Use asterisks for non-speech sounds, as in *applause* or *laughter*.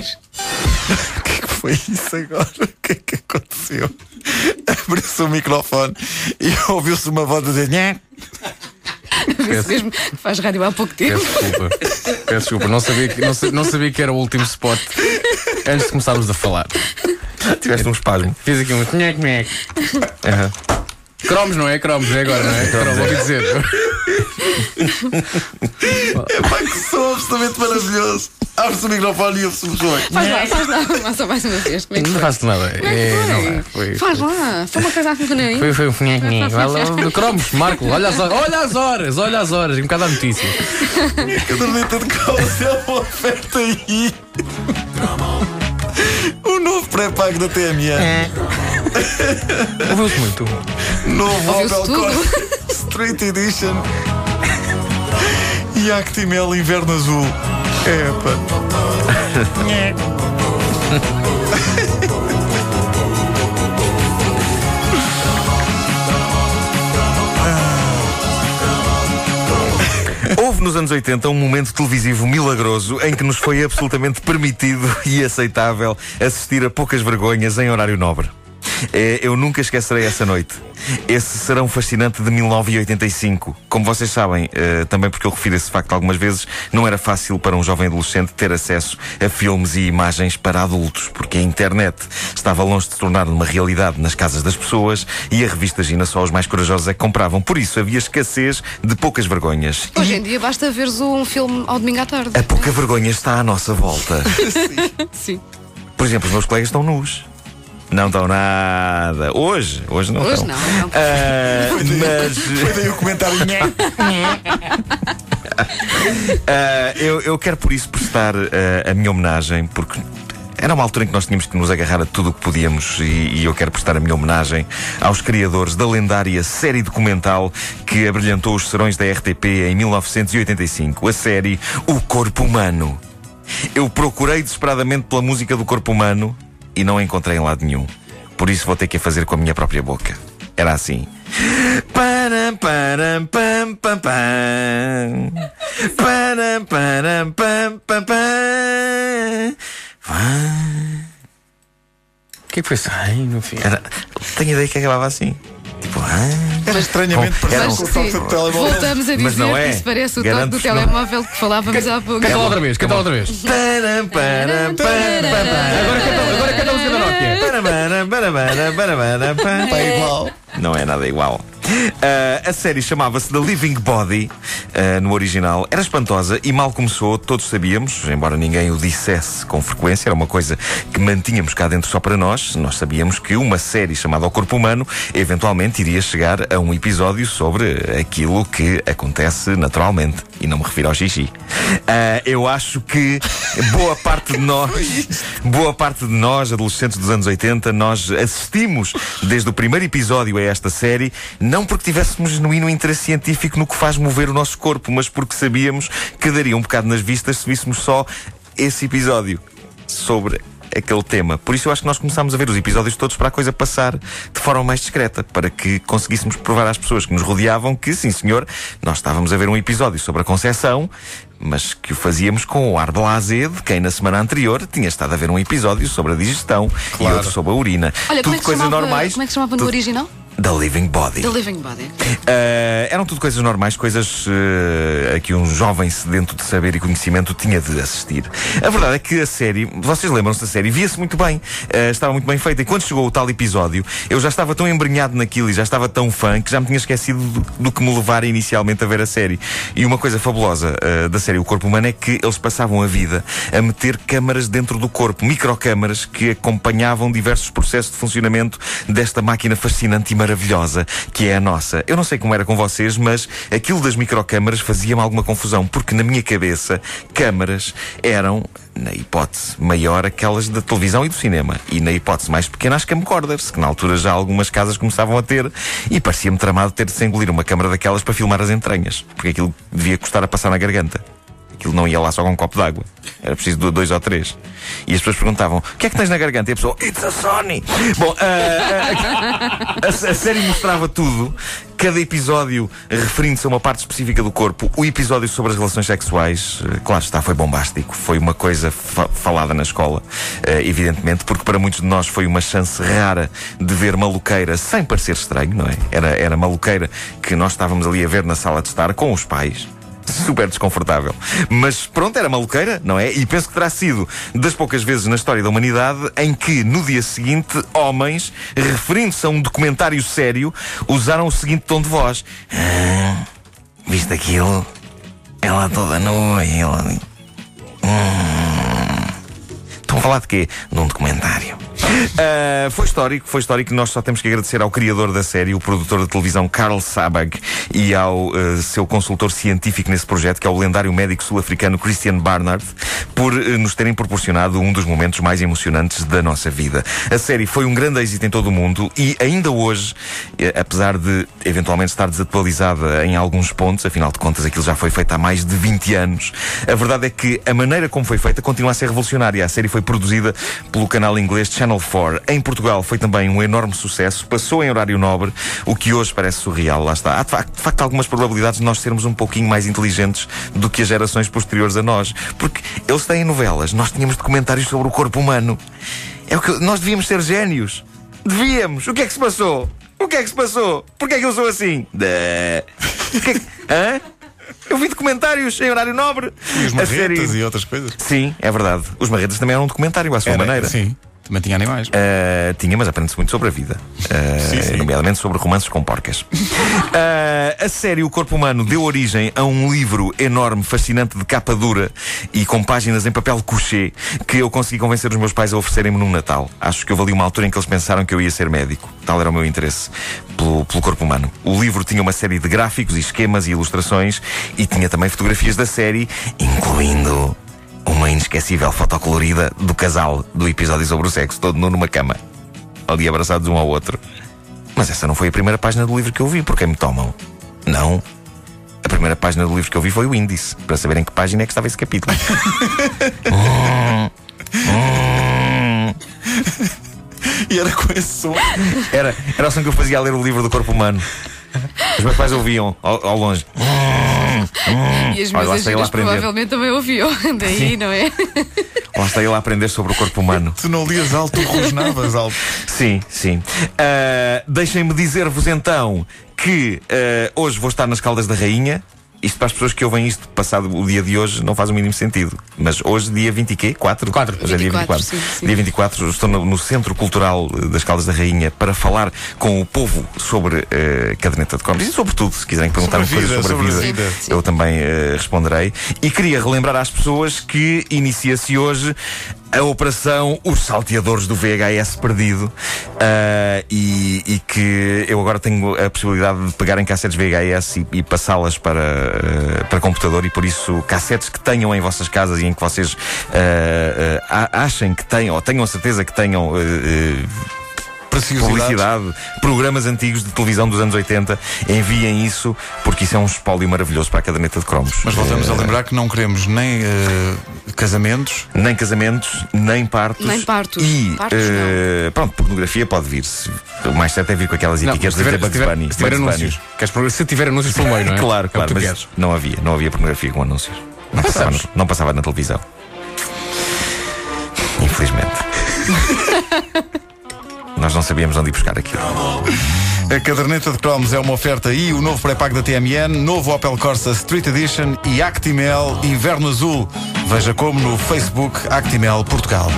vergonhões. *laughs* O que é que foi isso agora? O que é que aconteceu? Abriu-se o microfone e ouviu-se uma voz a dizer Nhé. Mesmo que faz rádio há pouco tempo. Peço desculpa. Peço desculpa. Não sabia, que, não, sa- não sabia que era o último spot antes de começarmos a falar. Tiveste um espasmo. Fiz aqui um. Aham. Cromos, não é? Cromos, é agora, não é? Cromos, ouvi dizer. *laughs* Epá, que som absolutamente maravilhoso. Abre-se o microfone e ouve-se o. Faz lá, faz lá, *laughs* mas só mais uma vez. Como é que Não foi? faço nada. Como é que É, foi? não é. Foi, Faz lá, foi uma coisa a funcionar aí. Foi, foi um nhec. Vai lá, Cromos, Marco, olha as horas, olha as horas, olha as horas, e um bocado a notícia. Caderneta de calça é uma oferta aí. O novo pré-pago da TMN. Ouviu-se muito. Novo Ouviu-se Opel tudo. Corsa Street Edition. E Actimel Inverno Azul. Epa. *laughs* Houve nos anos 80 um momento televisivo milagroso em que nos foi absolutamente permitido *laughs* e aceitável assistir a poucas vergonhas em horário nobre. É, eu nunca esquecerei essa noite. Esse serão fascinante de 1985. Como vocês sabem, eh, também porque eu refiro esse facto algumas vezes, não era fácil para um jovem adolescente ter acesso a filmes e imagens para adultos, porque a internet estava longe de se tornar uma realidade nas casas das pessoas e a revista Gina só os mais corajosos é que compravam. Por isso havia escassez de poucas vergonhas. Hoje em dia basta veres um filme ao domingo à tarde. A pouca vergonha está à nossa volta. *laughs* Sim. Por exemplo, os meus colegas estão nus. Não estão nada. Hoje, hoje não Hoje estão. não, não. Ah, mas. Foi daí o comentário. *laughs* Ah, eu, eu quero por isso prestar ah, a minha homenagem, porque. Era uma altura em que nós tínhamos que nos agarrar a tudo o que podíamos e, e eu quero prestar a minha homenagem aos criadores da lendária série documental que abrilhantou os serões da RTP em 1985, a série O Corpo Humano. Eu procurei desesperadamente pela música do corpo humano e não a encontrei em lado nenhum. Por isso vou ter que a fazer com a minha própria boca. Era assim. Param, param, pam, pam, pam. Param, param, pam, pam, pam. O que é que foi isso? Ai, no fim. Era, tenho ideia que acabava assim. Tipo, ah. Estranhamente parecido um- com o toque do telemóvel. Voltamos a Mas dizer não é. que isso parece o toque do que não. telemóvel que falávamos há pouco. Canta outra vez, canta outra vez. Agora canta, agora canta a música da Nokia. Está igual. Não é nada igual. Ah, a série chamava-se The Living Body, ah, no original. Era espantosa e mal começou, todos sabíamos, embora ninguém o dissesse com frequência, era uma coisa que mantínhamos cá dentro só para nós. Nós sabíamos que uma série chamada O Corpo Humano eventualmente iria chegar a um episódio sobre aquilo que acontece naturalmente. E não me refiro ao xixi. Ah, eu acho que boa parte de *laughs* nós, boa parte de nós, adolescentes dos anos 80, nós assistimos desde o primeiro episódio a esta série, não porque tivéssemos genuíno interesse científico no que faz mover o nosso corpo, mas porque sabíamos que daria um bocado nas vistas se víssemos só esse episódio sobre aquele tema. Por isso eu acho que nós começámos a ver os episódios todos para a coisa passar de forma mais discreta, para que conseguíssemos provar às pessoas que nos rodeavam que, sim senhor, nós estávamos a ver um episódio sobre a Conceição, mas que o fazíamos com o ar blasé de quem na semana anterior tinha estado a ver um episódio sobre a digestão e outro sobre a urina. Olha, como tudo é que se coisas chamava, normais. como é que se chamava no tudo- original? The Living Body. The Living Body. Uh, eram tudo coisas normais, coisas uh, a que um jovem sedento de saber e conhecimento tinha de assistir. A verdade é que a série, vocês lembram-se da série, via-se muito bem, uh, estava muito bem feita. E quando chegou o tal episódio, eu já estava tão embrenhado naquilo e já estava tão fã que já me tinha esquecido do, do que me levara inicialmente a ver a série. E uma coisa fabulosa da série O Corpo Humano é que eles passavam a vida a meter câmaras dentro do corpo, microcâmaras que acompanhavam diversos processos de funcionamento desta máquina fascinante e maravilhosa que é a nossa. Eu não sei como era com vocês, mas aquilo das microcâmaras fazia-me alguma confusão, porque na minha cabeça, câmaras eram, na hipótese maior, aquelas da televisão e do cinema. E na hipótese mais pequena, as camcorders, que na altura já algumas casas começavam a ter, e parecia-me tramado ter de se engolir uma câmara daquelas para filmar as entranhas, porque aquilo devia custar a passar na garganta. Aquilo não ia lá só com um copo de água. Era preciso dois ou três. E as pessoas perguntavam: o que é que tens na garganta? E a pessoa: It's a Sony! Bom, uh, a, a, a série mostrava tudo. Cada episódio referindo-se a uma parte específica do corpo. O episódio sobre as relações sexuais, claro está, foi bombástico. Foi uma coisa fa falada na escola, uh, evidentemente, porque para muitos de nós foi uma chance rara de ver maluqueira sem parecer estranho, não é? Era, era maluqueira que nós estávamos ali a ver na sala de estar com os pais super desconfortável. Mas pronto, era maluqueira, não é? E penso que terá sido das poucas vezes na história da humanidade em que, no dia seguinte, homens, referindo-se a um documentário sério, usaram o seguinte tom de voz: ah, Viste aquilo? Ela toda nua e ela. Hum. Estão a falar de quê? Num documentário. Uh, *laughs* foi histórico, foi histórico. Nós só temos que agradecer ao criador da série, o produtor de televisão Carl Sabag, e ao uh, seu consultor científico nesse projeto, que é o lendário médico sul-africano Christian Barnard, por uh, nos terem proporcionado um dos momentos mais emocionantes da nossa vida. A série foi um grande êxito em todo o mundo e ainda hoje, apesar de eventualmente estar desatualizada em alguns pontos, afinal de contas aquilo já foi feito há mais de 20 anos, a verdade é que a maneira como foi feita continua a ser revolucionária. A série foi produzida pelo canal inglês Channel 4. Em Portugal foi também um enorme sucesso, passou em horário nobre, o que hoje parece surreal. Lá está. Há de facto, de facto algumas probabilidades de nós sermos um pouquinho mais inteligentes do que as gerações posteriores a nós. Porque eles têm novelas, nós tínhamos documentários sobre o corpo humano. É o que nós devíamos ser génios. Devíamos. O que é que se passou? O que é que se passou? Porquê é que eu sou assim? O que é que... *laughs* Hã? Eu vi documentários em horário nobre. E os marretas série... e outras coisas. Sim, é verdade. Os marretas também eram um documentário à sua Era, maneira. Sim. Também tinha animais. Uh, tinha, mas aprende-se muito sobre a vida. Uh, sim, sim. Nomeadamente sobre romances com porcas. uh, *laughs* a série O Corpo Humano deu origem a um livro enorme, fascinante, de capa dura e com páginas em papel couché que eu consegui convencer os meus pais a oferecerem-me num Natal. Acho que houve ali uma altura em que eles pensaram que eu ia ser médico. Tal era o meu interesse pelo, pelo corpo humano. O livro tinha uma série de gráficos, esquemas e ilustrações e tinha também fotografias da série, incluindo uma inesquecível foto colorida do casal do episódio sobre o sexo, todo nu numa cama, ali abraçados um ao outro. Mas essa não foi a primeira página do livro que eu vi, porque me tomam. Não. A primeira página do livro que eu vi foi o índice, para saber em que página é que estava esse capítulo. *laughs* e era com esse som. Era, era o som que eu fazia a ler o livro do corpo humano. Os meus pais ouviam ao, ao longe. *laughs* E as minhas ajudas provavelmente também ouviam. *laughs* Daí, Sim. não é? *laughs* Lá está ele a aprender sobre o corpo humano. Tu não lias alto, tu rosnavas alto. Sim, sim. Uh, Deixem-me dizer-vos então que uh, hoje vou estar nas Caldas da Rainha. Isto para as pessoas que ouvem isto passado o dia de hoje não faz o mínimo sentido. Mas hoje, dia 20 e quê? 4? 4. Hoje 24, é dia 24. Sim, sim. Dia 24, estou no, no, Centro Cultural das Caldas da Rainha para falar com o povo sobre uh, caderneta de cromos e sobre tudo, se quiserem perguntar-me coisas sobre, sobre, a vida, vida. eu também uh, responderei. E queria relembrar às pessoas que inicia-se hoje a operação Os Salteadores do VHS Perdido uh, e, e, que eu agora tenho a possibilidade de pegar em cassetes VHS e, e passá-las para, uh, para computador e por isso cassetes que tenham em vossas casas e em que vocês uh, achem que tenham ou tenham a certeza que tenham publicidade, programas antigos de televisão dos anos 80, enviem isso, porque isso é um espólio maravilhoso para a caderneta de cromos. Mas voltamos a lembrar que não queremos nem uh, casamentos, nem casamentos, nem partos. Nem partos. E partos uh, pronto, pornografia pode vir. -se. O mais certo é vir com aquelas não, etiquetas de Bugs Bunny. Se tiver anúncios. Queres, se tiver anúncios pelo meio, não é? *laughs* claro, é claro, mas queres. não havia, não havia pornografia com anúncios. Não passava, não passava na televisão. Infelizmente. *laughs* Nós não sabíamos onde ir buscar aquilo. A caderneta de cromos é uma oferta e o novo pré-pago da TMN, novo Opel Corsa Street Edition e Actimel Inverno Azul. Veja como no Facebook Actimel Portugal.